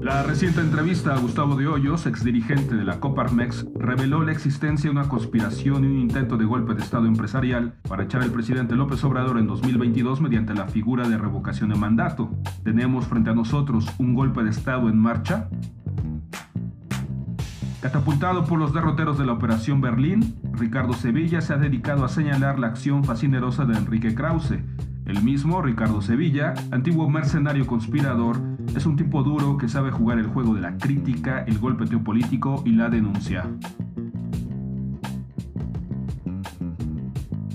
La reciente entrevista a Gustavo de Hoyos, exdirigente de la Coparmex, reveló la existencia de una conspiración y un intento de golpe de Estado empresarial para echar al presidente López Obrador en 2022 mediante la figura de revocación de mandato. ¿Tenemos frente a nosotros un golpe de Estado en marcha? Catapultado por los derroteros de la Operación Berlín, Ricardo Sevilla se ha dedicado a señalar la acción fascinerosa de Enrique Krause. El mismo, Ricardo Sevilla, antiguo mercenario conspirador, es un tipo duro que sabe jugar el juego de la crítica, el golpe teopolítico y la denuncia.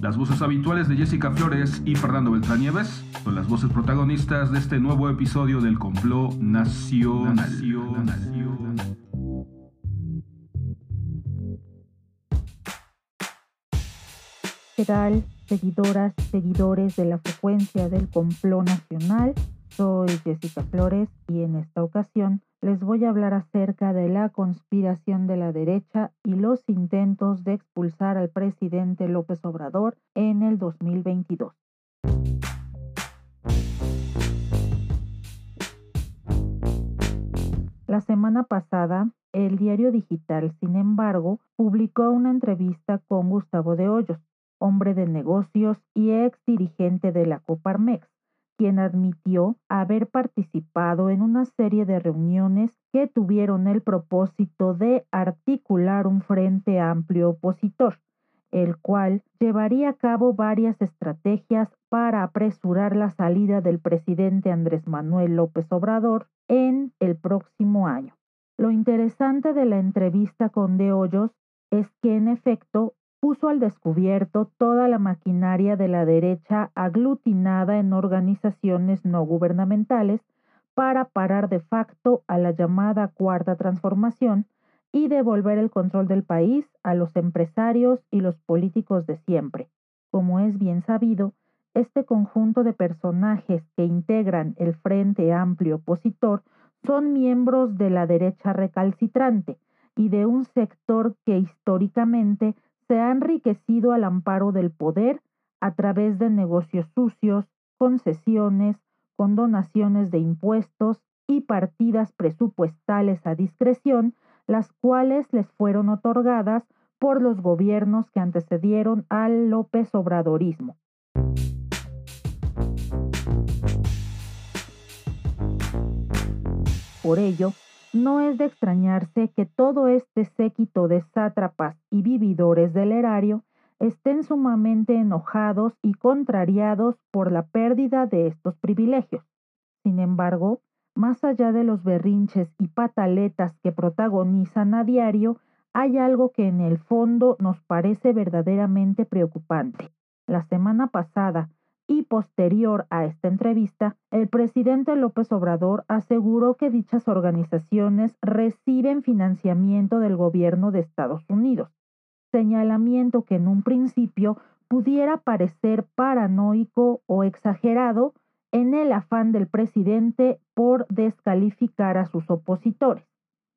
Las voces habituales de Jessica Flores y Fernando Beltrán Nieves son las voces protagonistas de este nuevo episodio del complot nacional. ¿Qué tal, seguidoras, seguidores de la frecuencia del complot nacional? Soy Jessica Flores y en esta ocasión les voy a hablar acerca de la conspiración de la derecha y los intentos de expulsar al presidente López Obrador en el 2022. La semana pasada, el diario digital, sin embargo, publicó una entrevista con Gustavo de Hoyos, hombre de negocios y ex dirigente de la Coparmex, quien admitió haber participado en una serie de reuniones que tuvieron el propósito de articular un frente amplio opositor, el cual llevaría a cabo varias estrategias para apresurar la salida del presidente Andrés Manuel López Obrador en el próximo año. Lo interesante de la entrevista con De Hoyos es que en efecto puso al descubierto toda la maquinaria de la derecha aglutinada en organizaciones no gubernamentales para parar de facto a la llamada cuarta transformación y devolver el control del país a los empresarios y los políticos de siempre. Como es bien sabido, este conjunto de personajes que integran el Frente Amplio Opositor son miembros de la derecha recalcitrante y de un sector que históricamente se ha enriquecido al amparo del poder a través de negocios sucios, concesiones, condonaciones de impuestos y partidas presupuestales a discreción, las cuales les fueron otorgadas por los gobiernos que antecedieron al López Obradorismo. Por ello, no es de extrañarse que todo este séquito de sátrapas y vividores del erario estén sumamente enojados y contrariados por la pérdida de estos privilegios. Sin embargo, más allá de los berrinches y pataletas que protagonizan a diario, hay algo que en el fondo nos parece verdaderamente preocupante. La semana pasada, y posterior a esta entrevista, el presidente López Obrador aseguró que dichas organizaciones reciben financiamiento del gobierno de Estados Unidos, señalamiento que en un principio pudiera parecer paranoico o exagerado en el afán del presidente por descalificar a sus opositores.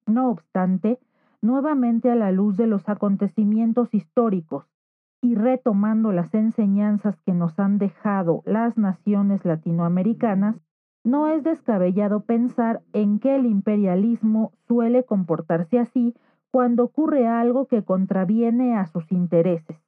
No obstante, nuevamente a la luz de los acontecimientos históricos y retomando las enseñanzas que nos han dejado las naciones latinoamericanas, no es descabellado pensar en que el imperialismo suele comportarse así cuando ocurre algo que contraviene a sus intereses.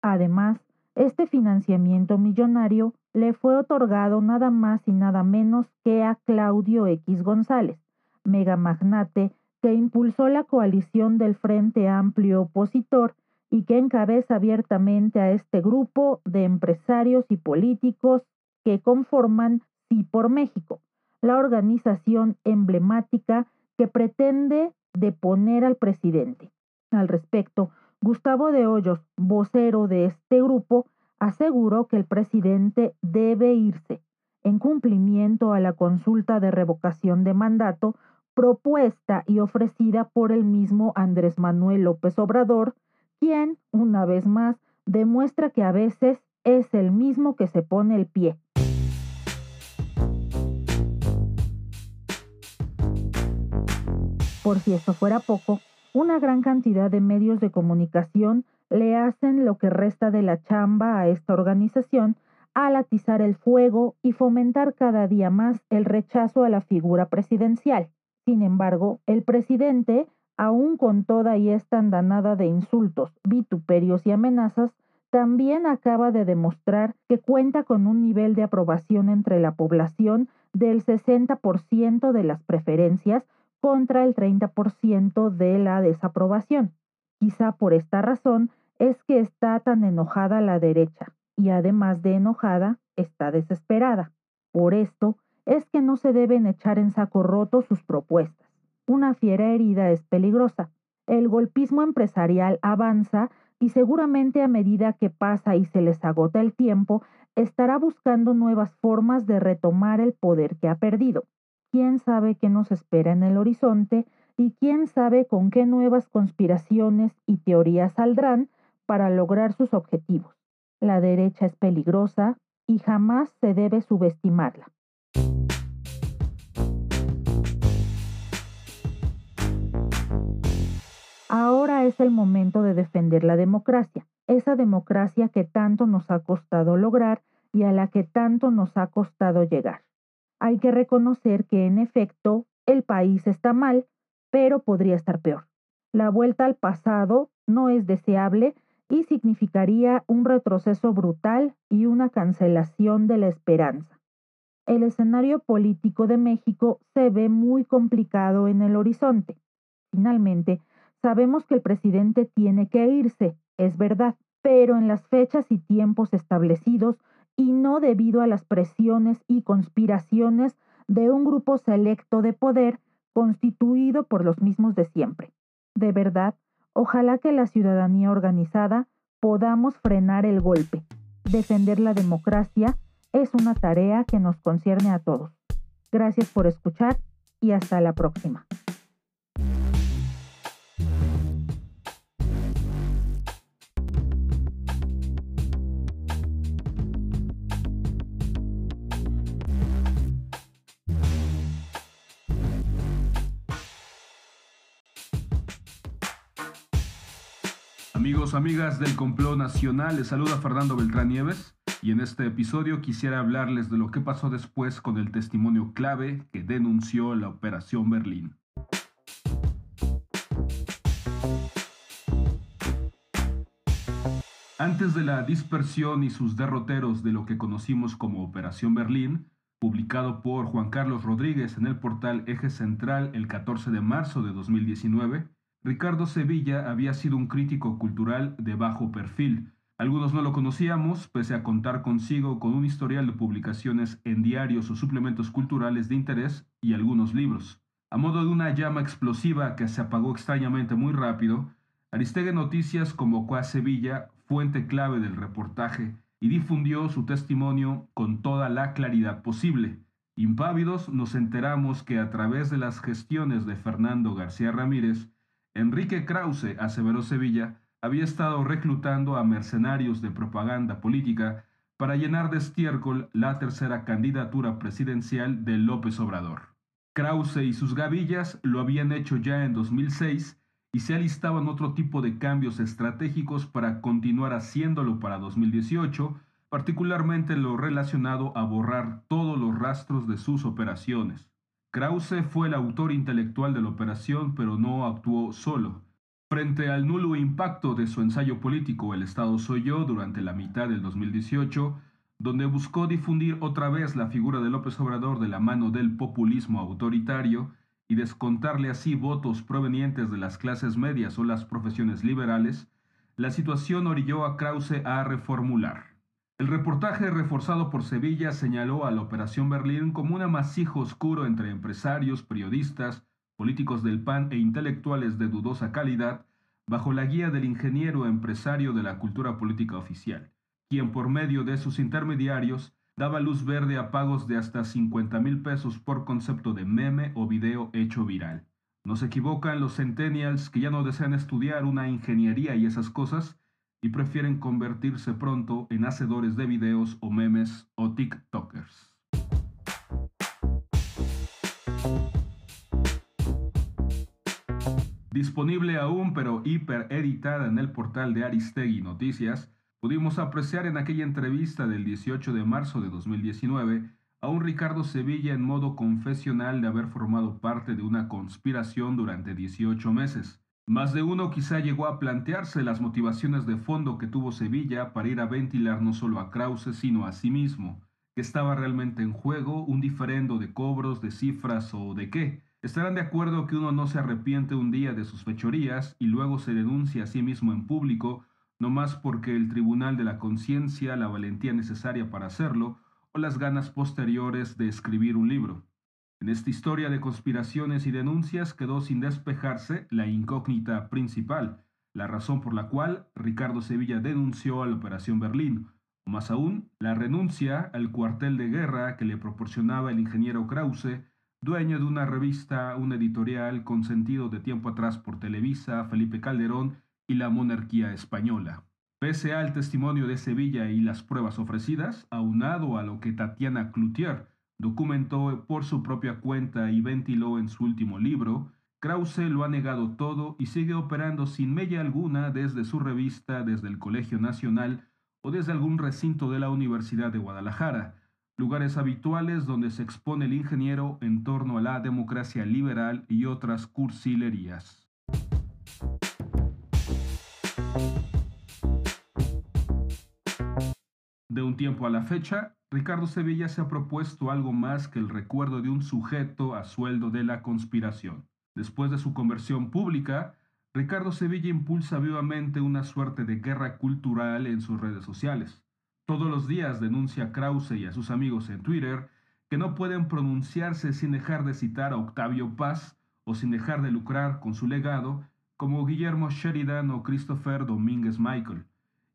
Además, este financiamiento millonario le fue otorgado nada más y nada menos que a Claudio X González, megamagnate que impulsó la coalición del Frente Amplio Opositor y que encabeza abiertamente a este grupo de empresarios y políticos que conforman Sí por México, la organización emblemática que pretende deponer al presidente. Al respecto, Gustavo de Hoyos, vocero de este grupo, aseguró que el presidente debe irse en cumplimiento a la consulta de revocación de mandato propuesta y ofrecida por el mismo Andrés Manuel López Obrador quien, una vez más, demuestra que a veces es el mismo que se pone el pie. Por si eso fuera poco, una gran cantidad de medios de comunicación le hacen lo que resta de la chamba a esta organización al atizar el fuego y fomentar cada día más el rechazo a la figura presidencial. Sin embargo, el presidente, aun con toda y esta andanada de insultos, vituperios y amenazas, también acaba de demostrar que cuenta con un nivel de aprobación entre la población del 60% de las preferencias contra el 30% de la desaprobación. Quizá por esta razón es que está tan enojada la derecha y además de enojada, está desesperada. Por esto es que no se deben echar en saco roto sus propuestas. Una fiera herida es peligrosa. El golpismo empresarial avanza y seguramente a medida que pasa y se les agota el tiempo, estará buscando nuevas formas de retomar el poder que ha perdido. ¿Quién sabe qué nos espera en el horizonte y quién sabe con qué nuevas conspiraciones y teorías saldrán para lograr sus objetivos? La derecha es peligrosa y jamás se debe subestimarla. Ahora es el momento de defender la democracia, esa democracia que tanto nos ha costado lograr y a la que tanto nos ha costado llegar. Hay que reconocer que en efecto el país está mal, pero podría estar peor. La vuelta al pasado no es deseable y significaría un retroceso brutal y una cancelación de la esperanza. El escenario político de México se ve muy complicado en el horizonte. Finalmente, Sabemos que el presidente tiene que irse, es verdad, pero en las fechas y tiempos establecidos y no debido a las presiones y conspiraciones de un grupo selecto de poder constituido por los mismos de siempre. De verdad, ojalá que la ciudadanía organizada podamos frenar el golpe. Defender la democracia es una tarea que nos concierne a todos. Gracias por escuchar y hasta la próxima. Amigos, amigas del complot nacional, les saluda Fernando Beltrán Nieves y en este episodio quisiera hablarles de lo que pasó después con el testimonio clave que denunció la Operación Berlín. Antes de la dispersión y sus derroteros de lo que conocimos como Operación Berlín, publicado por Juan Carlos Rodríguez en el portal Eje Central el 14 de marzo de 2019, Ricardo Sevilla había sido un crítico cultural de bajo perfil. Algunos no lo conocíamos, pese a contar consigo con un historial de publicaciones en diarios o suplementos culturales de interés y algunos libros. A modo de una llama explosiva que se apagó extrañamente muy rápido, Aristegui Noticias convocó a Sevilla, fuente clave del reportaje, y difundió su testimonio con toda la claridad posible. Impávidos nos enteramos que a través de las gestiones de Fernando García Ramírez, Enrique Krause, aseveró Sevilla, había estado reclutando a mercenarios de propaganda política para llenar de estiércol la tercera candidatura presidencial de López Obrador. Krause y sus gavillas lo habían hecho ya en 2006 y se alistaban otro tipo de cambios estratégicos para continuar haciéndolo para 2018, particularmente lo relacionado a borrar todos los rastros de sus operaciones. Krause fue el autor intelectual de la operación, pero no actuó solo. Frente al nulo impacto de su ensayo político El Estado soy yo durante la mitad del 2018, donde buscó difundir otra vez la figura de López Obrador de la mano del populismo autoritario y descontarle así votos provenientes de las clases medias o las profesiones liberales, la situación orilló a Krause a reformular. El reportaje reforzado por Sevilla señaló a la Operación Berlín como un amasijo oscuro entre empresarios, periodistas, políticos del PAN e intelectuales de dudosa calidad, bajo la guía del ingeniero empresario de la cultura política oficial, quien por medio de sus intermediarios daba luz verde a pagos de hasta 50 mil pesos por concepto de meme o video hecho viral. No se equivocan los centennials que ya no desean estudiar una ingeniería y esas cosas, y prefieren convertirse pronto en hacedores de videos o memes o TikTokers. Disponible aún pero hiper editada en el portal de Aristegui Noticias, pudimos apreciar en aquella entrevista del 18 de marzo de 2019 a un Ricardo Sevilla en modo confesional de haber formado parte de una conspiración durante 18 meses. Más de uno quizá llegó a plantearse las motivaciones de fondo que tuvo Sevilla para ir a ventilar no solo a Krause, sino a sí mismo, que estaba realmente en juego un diferendo de cobros, de cifras o de qué. Estarán de acuerdo que uno no se arrepiente un día de sus fechorías y luego se denuncia a sí mismo en público, no más porque el tribunal de la conciencia, la valentía necesaria para hacerlo, o las ganas posteriores de escribir un libro. En esta historia de conspiraciones y denuncias quedó sin despejarse la incógnita principal, la razón por la cual Ricardo Sevilla denunció a la Operación Berlín, o más aún, la renuncia al cuartel de guerra que le proporcionaba el ingeniero Krause, dueño de una revista, un editorial consentido de tiempo atrás por Televisa, Felipe Calderón y la monarquía española. Pese al testimonio de Sevilla y las pruebas ofrecidas, aunado a lo que Tatiana Cloutier documentó por su propia cuenta y ventiló en su último libro, Krause lo ha negado todo y sigue operando sin mella alguna desde su revista, desde el Colegio Nacional o desde algún recinto de la Universidad de Guadalajara, lugares habituales donde se expone el ingeniero en torno a la democracia liberal y otras cursilerías. De un tiempo a la fecha, Ricardo Sevilla se ha propuesto algo más que el recuerdo de un sujeto a sueldo de la conspiración. Después de su conversión pública, Ricardo Sevilla impulsa vivamente una suerte de guerra cultural en sus redes sociales. Todos los días denuncia a Krause y a sus amigos en Twitter que no pueden pronunciarse sin dejar de citar a Octavio Paz o sin dejar de lucrar con su legado, como Guillermo Sheridan o Christopher Domínguez Michael.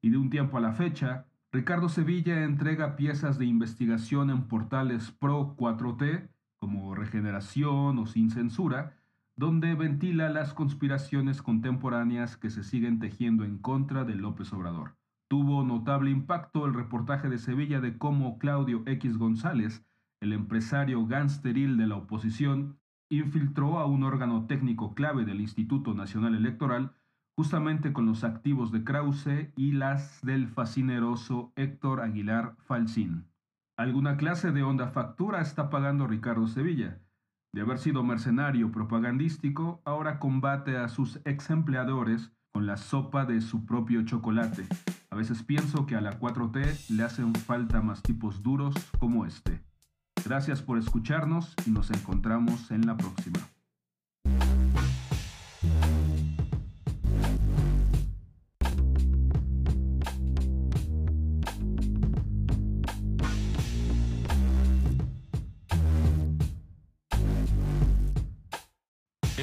Y de un tiempo a la fecha, Ricardo Sevilla entrega piezas de investigación en portales pro 4T, como Regeneración o Sin Censura, donde ventila las conspiraciones contemporáneas que se siguen tejiendo en contra de López Obrador. Tuvo notable impacto el reportaje de Sevilla de cómo Claudio X González, el empresario gánsteril de la oposición, infiltró a un órgano técnico clave del Instituto Nacional Electoral justamente con los activos de Krause y las del fascineroso Héctor Aguilar Falsín. Alguna clase de honda factura está pagando Ricardo Sevilla. De haber sido mercenario propagandístico, ahora combate a sus ex empleadores con la sopa de su propio chocolate. A veces pienso que a la 4T le hacen falta más tipos duros como este. Gracias por escucharnos y nos encontramos en la próxima.